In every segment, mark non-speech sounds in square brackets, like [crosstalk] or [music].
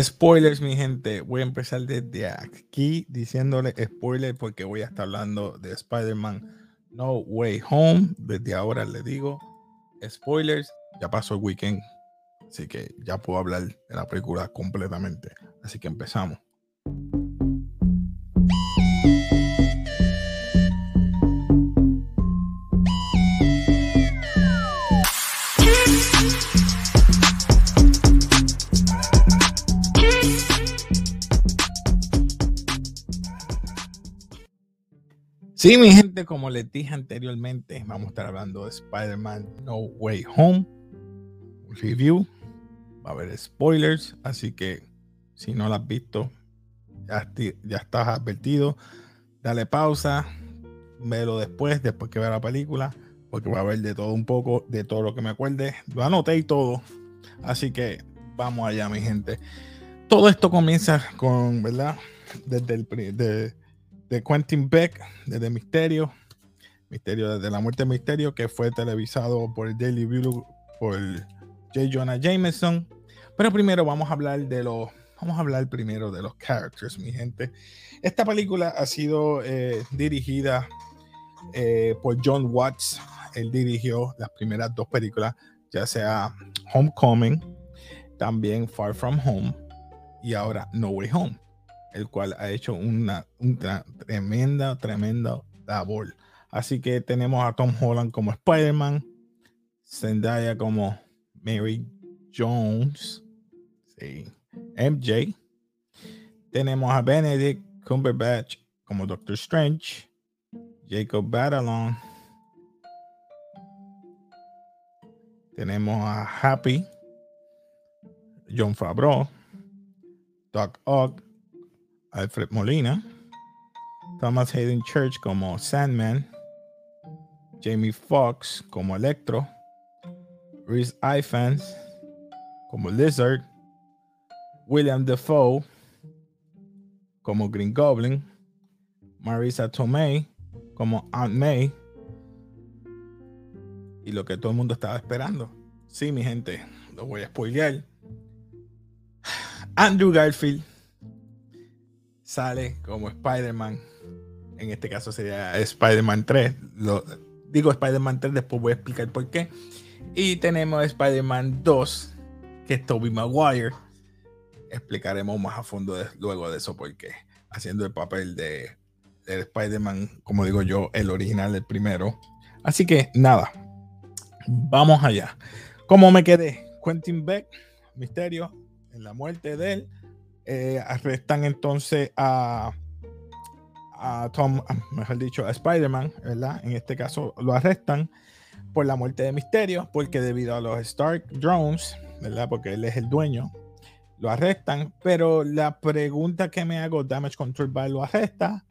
Spoilers, mi gente. Voy a empezar desde aquí diciéndole spoilers porque voy a estar hablando de Spider-Man No Way Home. Desde ahora le digo spoilers. Ya pasó el weekend, así que ya puedo hablar de la película completamente. Así que empezamos. Sí, mi gente, como les dije anteriormente, vamos a estar hablando de Spider-Man No Way Home. Review. Va a haber spoilers, así que si no lo has visto, ya, ya estás advertido. Dale pausa, velo después, después que vea la película, porque va a haber de todo un poco, de todo lo que me acuerde. Lo anoté y todo. Así que vamos allá, mi gente. Todo esto comienza con, ¿verdad? Desde el de, de Quentin Beck, desde Misterio, Misterio desde la muerte de Misterio, que fue televisado por el Daily View por J. Jonah Jameson. Pero primero vamos a hablar de los, vamos a hablar primero de los characters, mi gente. Esta película ha sido eh, dirigida eh, por John Watts. Él dirigió las primeras dos películas, ya sea Homecoming, también Far From Home y ahora No Way Home el cual ha hecho una, tremenda, tremenda labor. Así que tenemos a Tom Holland como Spider-Man, Zendaya como Mary Jones, MJ. Tenemos a Benedict Cumberbatch como Doctor Strange, Jacob Batalon. Tenemos a Happy, John Favreau, Doc Ock, Alfred Molina, Thomas Hayden Church como Sandman, Jamie Foxx como Electro, Reese Ifans como Lizard, William Defoe como Green Goblin, Marisa Tomei como Aunt May y lo que todo el mundo estaba esperando. Sí, mi gente, lo voy a spoilear. Andrew Garfield sale como Spider-Man. En este caso sería Spider-Man 3. Lo, digo Spider-Man 3, después voy a explicar por qué. Y tenemos Spider-Man 2, que es Tobey Maguire. Explicaremos más a fondo luego de eso por qué. Haciendo el papel de, de Spider-Man, como digo yo, el original, el primero. Así que nada, vamos allá. ¿Cómo me quedé? Quentin Beck, misterio, en la muerte de él eh, arrestan entonces a, a Tom, mejor dicho, a Spider-Man, ¿verdad? En este caso lo arrestan por la muerte de Misterio, porque debido a los Stark Drones, ¿verdad? Porque él es el dueño, lo arrestan. Pero la pregunta que me hago, Damage Control va lo arresta.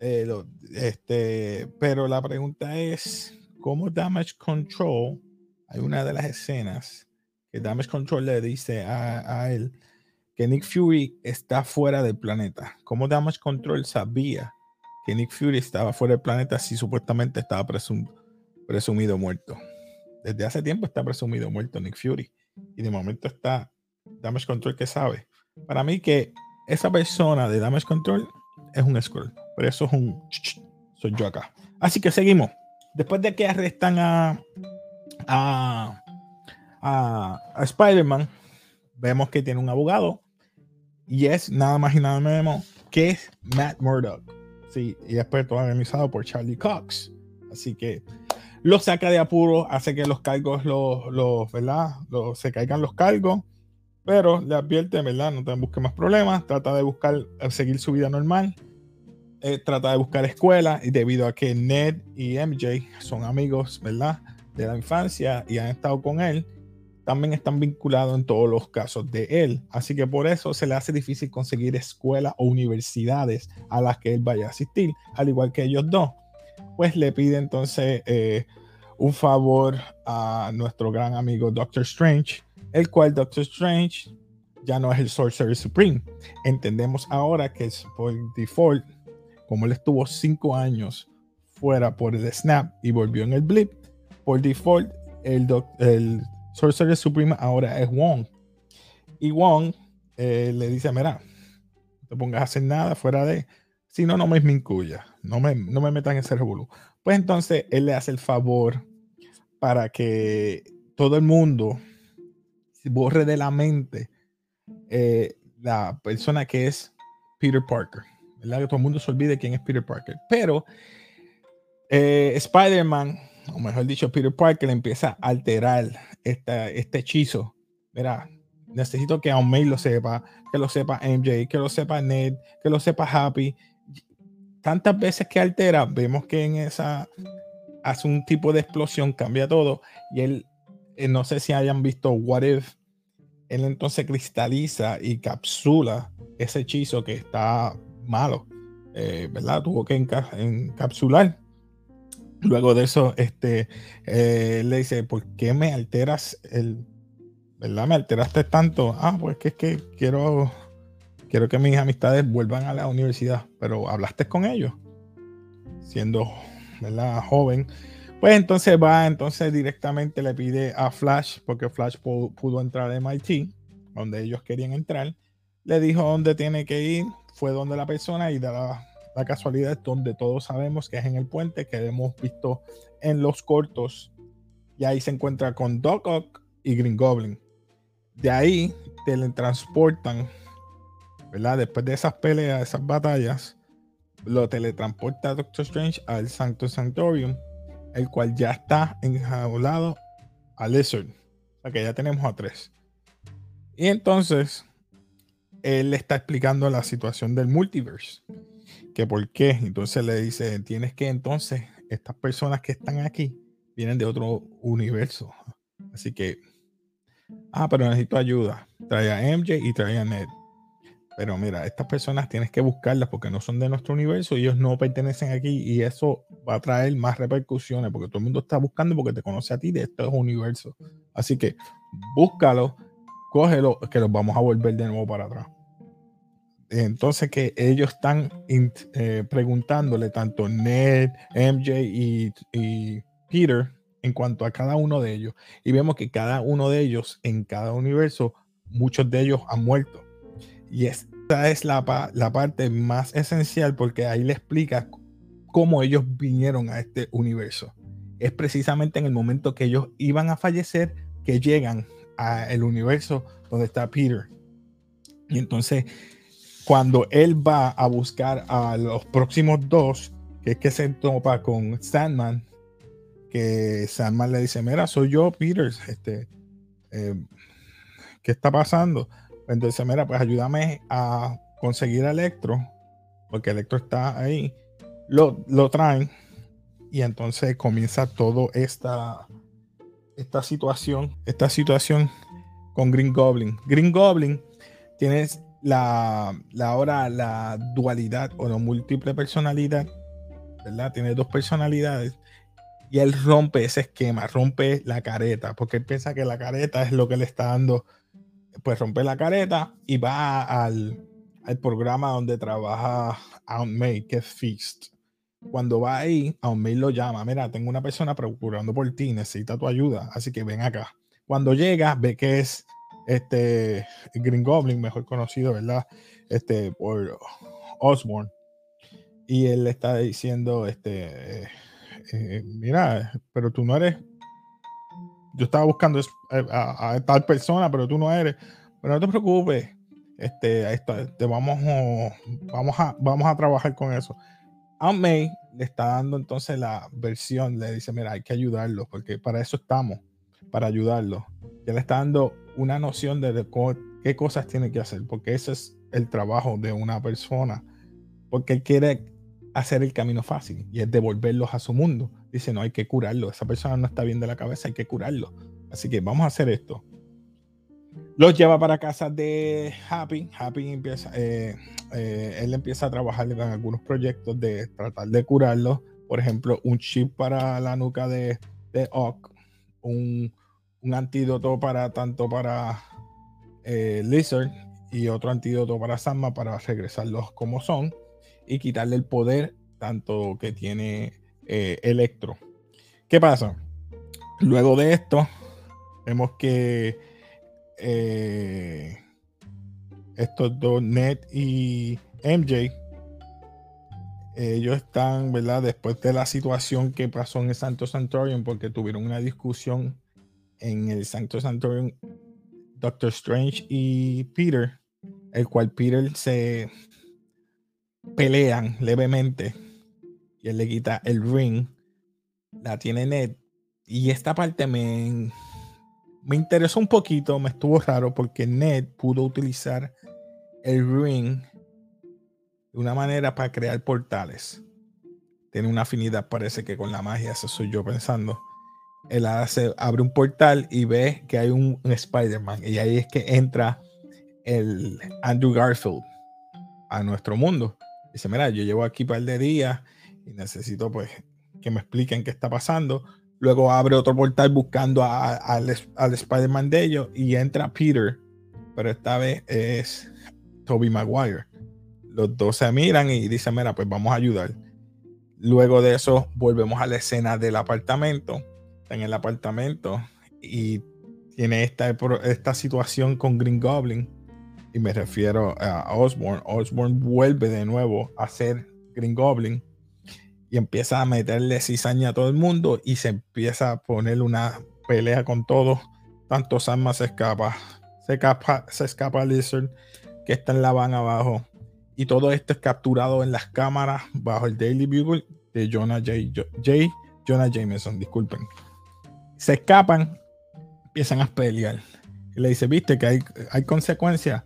Eh, este, pero la pregunta es, ¿cómo Damage Control? Hay una de las escenas que Damage Control le dice a, a él, que Nick Fury está fuera del planeta. ¿Cómo Damage Control sabía que Nick Fury estaba fuera del planeta si supuestamente estaba presumido muerto? Desde hace tiempo está presumido muerto Nick Fury. Y de momento está Damage Control que sabe. Para mí que esa persona de Damage Control es un scroll. Pero eso es un... Soy yo acá. Así que seguimos. Después de que arrestan a, a, a, a Spider-Man, vemos que tiene un abogado y es nada más y nada menos que es Matt Murdock. Sí, y después todo organizado por Charlie Cox. Así que lo saca de apuro, hace que los cargos, los, los ¿verdad? Los, se caigan los cargos, pero le advierte, ¿verdad? No te busque más problemas, trata de buscar, eh, seguir su vida normal, eh, trata de buscar escuela, y debido a que Ned y MJ son amigos, ¿verdad? De la infancia y han estado con él, también están vinculados en todos los casos de él. Así que por eso se le hace difícil conseguir escuelas o universidades a las que él vaya a asistir, al igual que ellos dos. Pues le pide entonces eh, un favor a nuestro gran amigo Doctor Strange, el cual Doctor Strange ya no es el Sorcerer Supreme. Entendemos ahora que es por default, como él estuvo cinco años fuera por el snap y volvió en el blip, por default el, el Sorcerer Supreme ahora es Wong. Y Wong eh, le dice, mira, no te pongas a hacer nada fuera de, si no, no me incluya, no me, no me metan en ese revolú. Pues entonces él le hace el favor para que todo el mundo borre de la mente eh, la persona que es Peter Parker. ¿verdad? Que todo el mundo se olvide quién es Peter Parker. Pero eh, Spider-Man, o mejor dicho, Peter Parker, empieza a alterar esta, este hechizo. Mira, necesito que May lo sepa, que lo sepa MJ, que lo sepa Ned, que lo sepa Happy. Tantas veces que altera, vemos que en esa hace un tipo de explosión, cambia todo. Y él, eh, no sé si hayan visto What If, él entonces cristaliza y capsula ese hechizo que está malo, eh, ¿verdad? Tuvo que encapsular. Luego de eso, este, eh, le dice, ¿por qué me alteras el, ¿verdad? Me alteraste tanto. Ah, pues que es que quiero, quiero que mis amistades vuelvan a la universidad, pero hablaste con ellos, siendo, ¿verdad? Joven. Pues entonces va, entonces directamente le pide a Flash, porque Flash pudo, entrar a MIT, donde ellos querían entrar. Le dijo dónde tiene que ir, fue donde la persona y da la, la casualidad donde todos sabemos que es en el puente que hemos visto en los cortos. Y ahí se encuentra con Doc Ock y Green Goblin. De ahí teletransportan, ¿verdad? Después de esas peleas, esas batallas, lo teletransporta Doctor Strange al Sancto Sanctorium, el cual ya está enjaulado a Lizard. O sea que ya tenemos a tres. Y entonces, él le está explicando la situación del multiverse. Que por qué. Entonces le dice, tienes que entonces, estas personas que están aquí vienen de otro universo. Así que Ah, pero necesito ayuda. Trae a MJ y trae a Ned. Pero mira, estas personas tienes que buscarlas porque no son de nuestro universo, ellos no pertenecen aquí y eso va a traer más repercusiones porque todo el mundo está buscando porque te conoce a ti de estos universos. Así que búscalo, cógelo, que los vamos a volver de nuevo para atrás. Entonces que ellos están eh, preguntándole tanto Ned, MJ y, Peter en cuanto a cada uno de ellos. Y vemos que cada uno de ellos, en cada universo, muchos de ellos han muerto. Y esta es la, la parte más esencial porque ahí le explica cómo ellos vinieron a este universo. Es precisamente en el momento que ellos iban a fallecer que llegan al universo donde está Peter. Y entonces, cuando él va a buscar a los próximos dos, que es que se topa con Sandman, que Sandman le dice, mira, soy yo, Peter, este, eh, ¿qué está pasando? Entonces, mira, pues ayúdame a conseguir a Electro, porque Electro está ahí, lo, lo traen y entonces comienza toda esta, esta situación, esta situación con Green Goblin. Green Goblin tiene la, la ahora la dualidad o la múltiple personalidad, ¿verdad? Tiene dos personalidades y él rompe ese esquema, rompe la careta, porque él piensa que la careta es lo que le está dando, pues rompe la careta y va al, programa donde trabaja Aunt May, que es Feast. Cuando va ahí, Aunt May lo llama, mira, tengo una persona procurando por ti, necesita tu ayuda, así que ven acá. Cuando llega, ve que es este Green Goblin, mejor conocido, ¿verdad? Este, por Osborne. Y él le está diciendo, este, eh, mira, pero tú no eres, yo estaba buscando eh, a, tal persona, pero tú no eres, pero no te preocupes, este, te vamos, vamos, a, vamos a trabajar con eso. A May le está dando entonces la versión, le dice, mira, hay que ayudarlo, porque para eso estamos, para ayudarlo. Ya le está dando una noción de qué cosas tiene que hacer, porque ese es el trabajo de una persona, porque él quiere hacer el camino fácil y es devolverlos a su mundo. Dice, no, hay que curarlo. Esa persona no está bien de la cabeza, hay que curarlo. Así que vamos a hacer esto. Los lleva para casa de Happy. Happy empieza, eh, eh, él empieza a trabajar en algunos proyectos de tratar de curarlo. Por ejemplo, un chip para la nuca de, de Ock, un, antídoto para tanto para eh, Lizard y otro antídoto para Samma para regresarlos como son y quitarle el poder tanto que tiene eh, Electro. ¿Qué pasa? Luego de esto, vemos que eh, estos dos, Ned y MJ, ellos están, ¿verdad? Después de la situación que pasó en el Santo Santorium, porque tuvieron una discusión en el Santo Santorium, Doctor Strange y Peter, el cual Peter se pelean levemente y él le quita el ring, la tiene Ned. Y esta parte me, me interesó un poquito, me estuvo raro porque Ned pudo utilizar el ring de una manera para crear portales. Tiene una afinidad, parece que con la magia, eso soy yo pensando. Él abre un portal y ve que hay un, Spider-Man. Y ahí es que entra el Andrew Garfield a nuestro mundo. Dice, mira, yo llevo aquí un par de días y necesito pues que me expliquen qué está pasando. Luego abre otro portal buscando al Spider-Man de ellos y entra Peter, pero esta vez es Toby Maguire los dos se miran y dicen, mira, pues vamos a ayudar. Luego de eso, volvemos a la escena del apartamento. En el apartamento y tiene esta, esta situación con Green Goblin. Y me refiero a Osborn. Osborn vuelve de nuevo a ser Green Goblin y empieza a meterle cizaña a todo el mundo y se empieza a poner una pelea con todos. Tanto Sam se escapa, se escapa, se escapa Lizard que está en la van abajo y todo esto es capturado en las cámaras bajo el Daily Bugle de Jonah J. J Jonah Jameson, disculpen. Se escapan, empiezan a pelear. Le dice, viste que hay, hay consecuencias.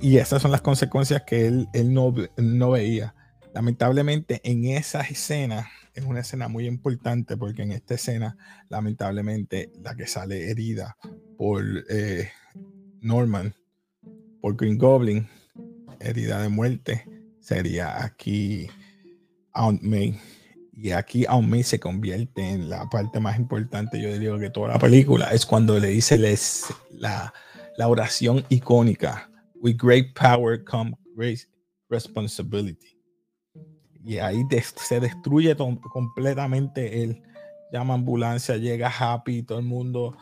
Y esas son las consecuencias que él, él no, no veía. Lamentablemente en esa escena, es una escena muy importante porque en esta escena, lamentablemente, la que sale herida por eh, Norman, por Green Goblin, herida de muerte sería aquí Aunt May. Y aquí Aunt May se convierte en la parte más importante, yo diría que toda la película, es cuando le dice les, la, la oración icónica, With great power come great responsibility. Y ahí se destruye completamente él. Llama ambulancia, llega Happy, todo el mundo.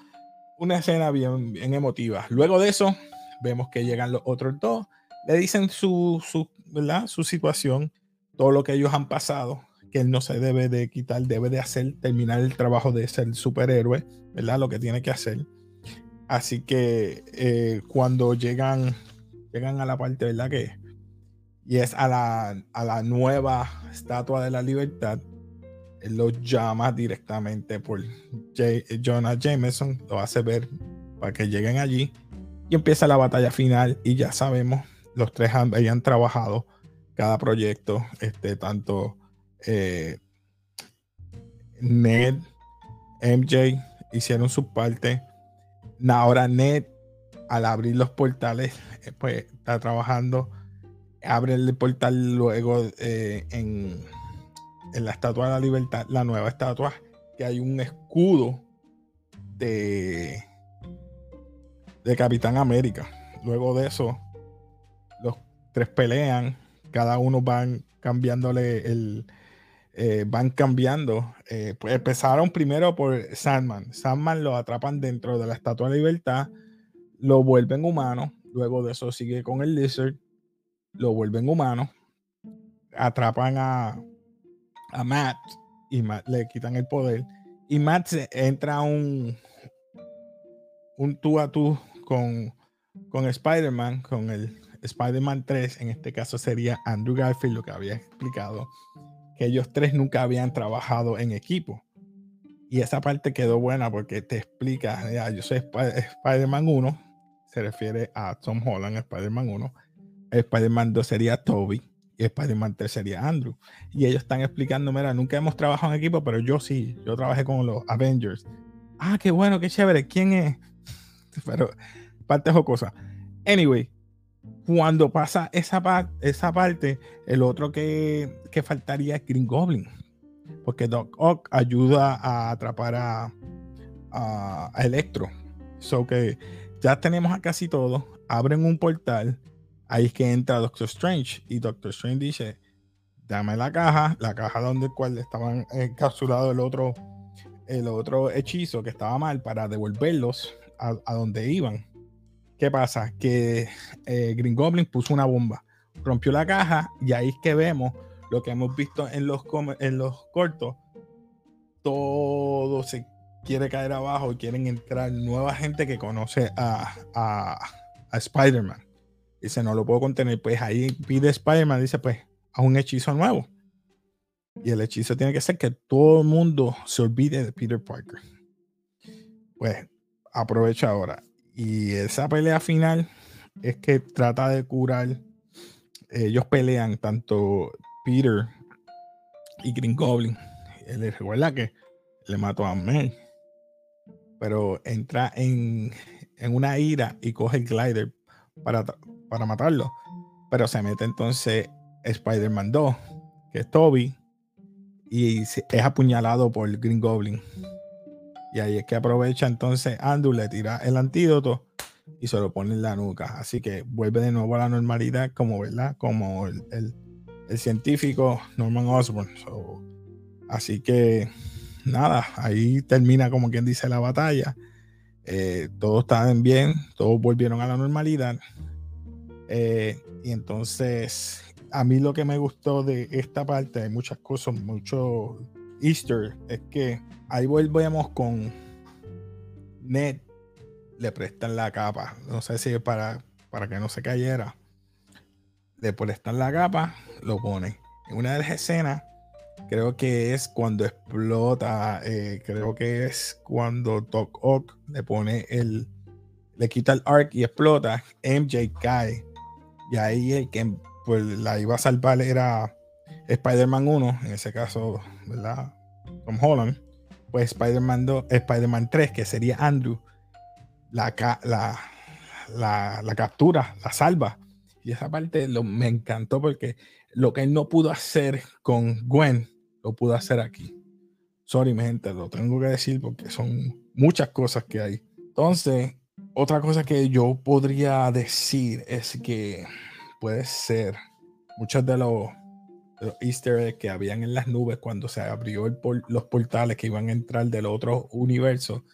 Una escena bien, bien emotiva. Luego de eso, vemos que llegan los otros dos le dicen su, su, ¿verdad? su situación, todo lo que ellos han pasado, que él no se debe de quitar, debe de hacer, terminar el trabajo de ser superhéroe, ¿verdad? Lo que tiene que hacer. Así que eh, cuando llegan, llegan a la parte, ¿verdad? Que, y es a la, a la nueva estatua de la libertad, él lo llama directamente por Jonah Jameson, lo hace ver para que lleguen allí y empieza la batalla final y ya sabemos los tres habían trabajado cada proyecto, este, tanto eh, Ned, MJ hicieron su parte. Ahora Ned, al abrir los portales, eh, pues está trabajando. Abre el portal luego eh, en, la Estatua de la Libertad, la nueva estatua, que hay un escudo de, de Capitán América. Luego de eso, tres pelean, cada uno van cambiándole el, eh, van cambiando. Eh, pues empezaron primero por Sandman. Sandman lo atrapan dentro de la Estatua de Libertad, lo vuelven humano. Luego de eso sigue con el Lizard, lo vuelven humano. Atrapan a, a Matt y le quitan el poder. Y Matt entra un, un tú a tú con, con Spider-Man, con el Spider-Man 3, en este caso sería Andrew Garfield, lo que había explicado, que ellos tres nunca habían trabajado en equipo. Y esa parte quedó buena porque te explica, ya, yo soy Spider-Man 1, se refiere a Tom Holland, Spider-Man 1, Spider-Man 2 sería Toby y Spider-Man 3 sería Andrew. Y ellos están explicando, mira, nunca hemos trabajado en equipo, pero yo sí, yo trabajé con los Avengers. Ah, qué bueno, qué chévere, ¿quién es? [laughs] Pero parte jocosa. Anyway, cuando pasa esa, esa parte, el otro que, faltaría es Green Goblin. Porque Doc Ock ayuda a atrapar a, a, Electro. So que ya tenemos a casi todo. Abren un portal. Ahí es que entra Doctor Strange. Y Doctor Strange dice: Dame la caja, la caja donde cual estaban encapsulados el otro, el otro hechizo que estaba mal para devolverlos a, a donde iban ¿qué pasa? Que eh, Green Goblin puso una bomba, rompió la caja y ahí es que vemos lo que hemos visto en los, en los cortos. Todo se quiere caer abajo quieren entrar nueva gente que conoce a, a, a Spider-Man. Dice, no lo puedo contener. Pues ahí pide Spider-Man, dice, pues, a un hechizo nuevo. Y el hechizo tiene que ser que todo el mundo se olvide de Peter Parker. Pues aprovecha ahora. Y esa pelea final es que trata de curar. Ellos pelean tanto Peter y Green Goblin. Él recuerda que le mató a May. Pero entra en, en una ira y coge el glider para, para matarlo. Pero se mete entonces Spider-Man 2, que es Toby, y es apuñalado por Green Goblin. Y ahí es que aprovecha entonces Andrew, le tira el antídoto y se lo pone en la nuca. Así que vuelve de nuevo a la normalidad, como, ¿verdad? como el, el, científico Norman Osborn. así que nada, ahí termina como quien dice la batalla. Eh, todos estaban bien, todos volvieron a la normalidad. Eh, y entonces a mí lo que me gustó de esta parte, hay muchas cosas, mucho Easter, es que ahí volvemos con Ned, le prestan la capa, no sé si para, para que no se cayera, le prestan la capa, lo ponen. En una de las escenas, creo que es cuando explota, eh, creo que es cuando Doc Ock le pone el, le quita el arc y explota, MJ cae. Y ahí el que pues la iba a salvar era Spider-Man 1, en ese caso, ¿verdad? Tom Holland. Pues Spider-Man 2, Spider-Man 3, que sería Andrew, la, la, la, captura, la salva. Y esa parte lo, me encantó porque lo que él no pudo hacer con Gwen, lo pudo hacer aquí. Sorry, mi gente, lo tengo que decir porque son muchas cosas que hay. Entonces, otra cosa que yo podría decir es que puede ser muchos de los, easter eggs que habían en las nubes cuando se abrió los portales que iban a entrar del otro universo.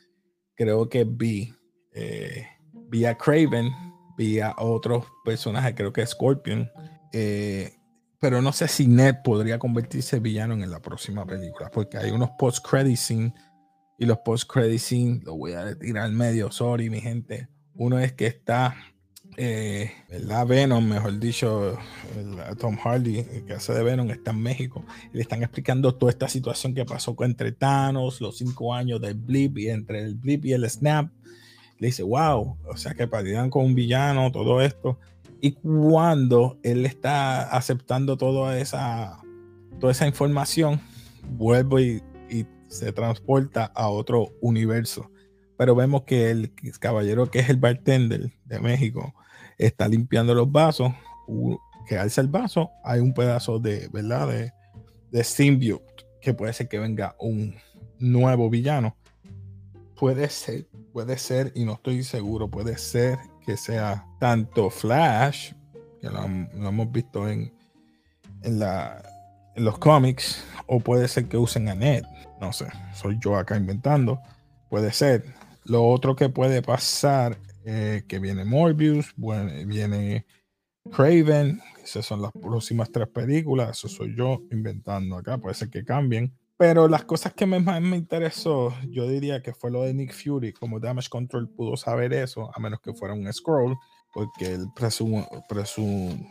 Creo que vi, eh, vi a Craven, vi a otros personajes, creo que Scorpion. Eh, pero no sé si Ned podría convertirse villano en la próxima película, porque hay unos post-credit scene y los post-credit scene, lo voy a tirar al medio, sorry mi gente. Uno es que está eh, ¿verdad? Venom, mejor dicho, Tom Hardy, que hace de Venom, está en México. Le están explicando toda esta situación que pasó entre Thanos, los cinco años del blip y entre el blip y el snap. Le dice, wow, o sea que partieron con un villano, todo esto. Y cuando él está aceptando toda esa, toda esa información, vuelve y, y se transporta a otro universo pero vemos que el caballero que es el bartender de México está limpiando los vasos, que alza el vaso, hay un pedazo de, ¿verdad? De, de symbiote, que puede ser que venga un nuevo villano. Puede ser, puede ser, y no estoy seguro, puede ser que sea tanto Flash, que lo, hemos visto en, en, la, en los cómics, o puede ser que usen a Ned. No sé, soy yo acá inventando. Puede ser. Lo otro que puede pasar eh, que viene Morbius, bueno, viene Craven, esas son las próximas tres películas, eso soy yo inventando acá, puede ser que cambien. Pero las cosas que más me interesó, yo diría que fue lo de Nick Fury, como Damage Control pudo saber eso, a menos que fuera un scroll, porque él presumo,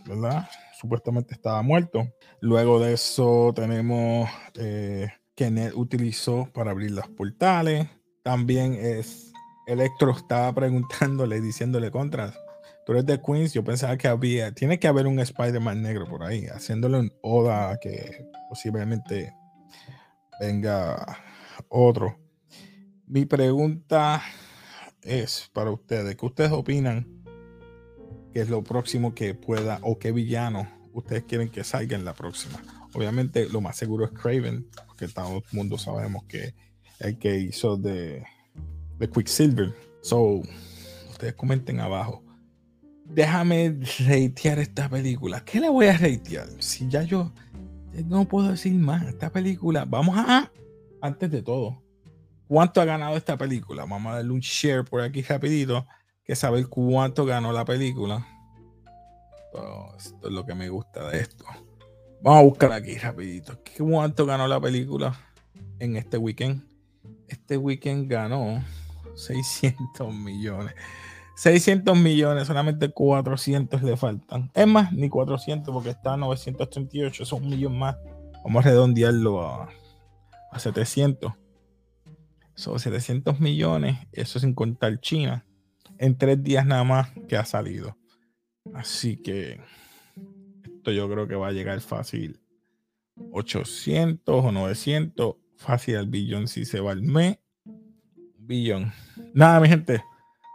¿verdad? Supuestamente estaba muerto. Luego de eso tenemos eh, que Ned utilizó para abrir las portales. También es Electro estaba preguntándole, diciéndole contra, tú eres de Queens, yo pensaba que había, tiene que haber un Spider-Man negro por ahí, haciéndole un Oda que posiblemente venga otro. Mi pregunta es para ustedes, ¿qué ustedes opinan que es lo próximo que pueda o qué villano ustedes quieren que salga en la próxima? Obviamente lo más seguro es Craven, porque todo el mundo sabemos que el que hizo de de Quicksilver. So, ustedes comenten abajo. Déjame reitear esta película. ¿Qué le voy a reitear? Si ya yo no puedo decir más. Esta película, vamos a, antes de todo, ¿cuánto ha ganado esta película? Vamos a darle un share por aquí rapidito. que saber cuánto ganó la película. esto es lo que me gusta de esto. Vamos a buscar aquí rapidito. ¿Cuánto ganó la película en este weekend? Este weekend ganó 600 millones. 600 millones, solamente 400 le faltan. Es más, ni 400 porque está a 938, son un millón más. Vamos a redondearlo a, a 700. Son 700 millones, eso sin contar China. En tres días nada más que ha salido. Así que esto yo creo que va a llegar fácil 800 o 900. Fácil al billón si se va al mes. Billón. Nada, mi gente.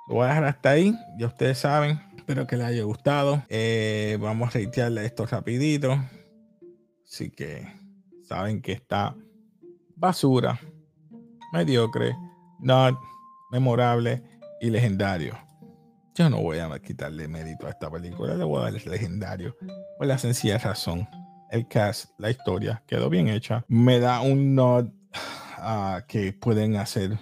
Lo voy a dejar hasta ahí. Ya ustedes saben. Espero que les haya gustado. Eh, vamos a reitearle esto rapidito. Así que saben que está basura, mediocre, not memorable y legendario. Yo no voy a quitarle mérito a esta película, le voy a dar el legendario por la sencilla razón. El cast, la historia quedó bien hecha. Me da un nod a que pueden hacer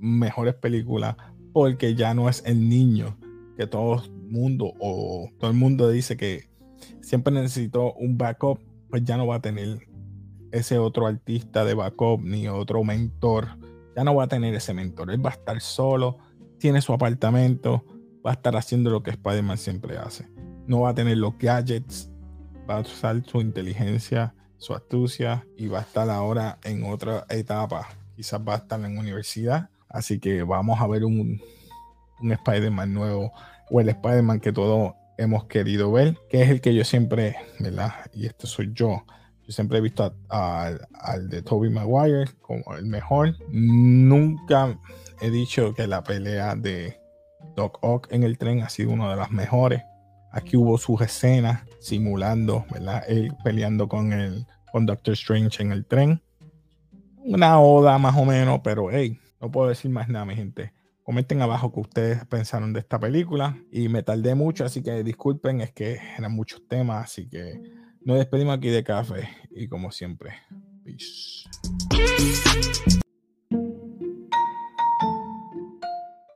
mejores películas porque ya no es el niño que todo el mundo o todo el mundo dice que siempre necesitó un backup, pues ya no va a tener ese otro artista de backup ni otro mentor. Ya no va a tener ese mentor. Él va a estar solo, tiene su apartamento, va a estar haciendo lo que Spider-Man siempre hace. No va a tener los gadgets, va a usar su inteligencia, su astucia y va a estar ahora en otra etapa. Quizás va a estar en universidad Así que vamos a ver un, un Spider-Man nuevo o el Spider-Man que todos hemos querido ver, que es el que yo siempre, ¿verdad? Y este soy yo. Yo siempre he visto al de Tobey Maguire como el mejor. Nunca he dicho que la pelea de Doc Ock en el tren ha sido una de las mejores. Aquí hubo sus escenas simulando, ¿verdad? Él peleando con el con Doctor Strange en el tren. Una oda más o menos, pero hey, no puedo decir más nada, mi gente. Comenten abajo qué ustedes pensaron de esta película. Y me tardé mucho, así que disculpen, es que eran muchos temas, así que nos despedimos aquí de café. Y como siempre, peace.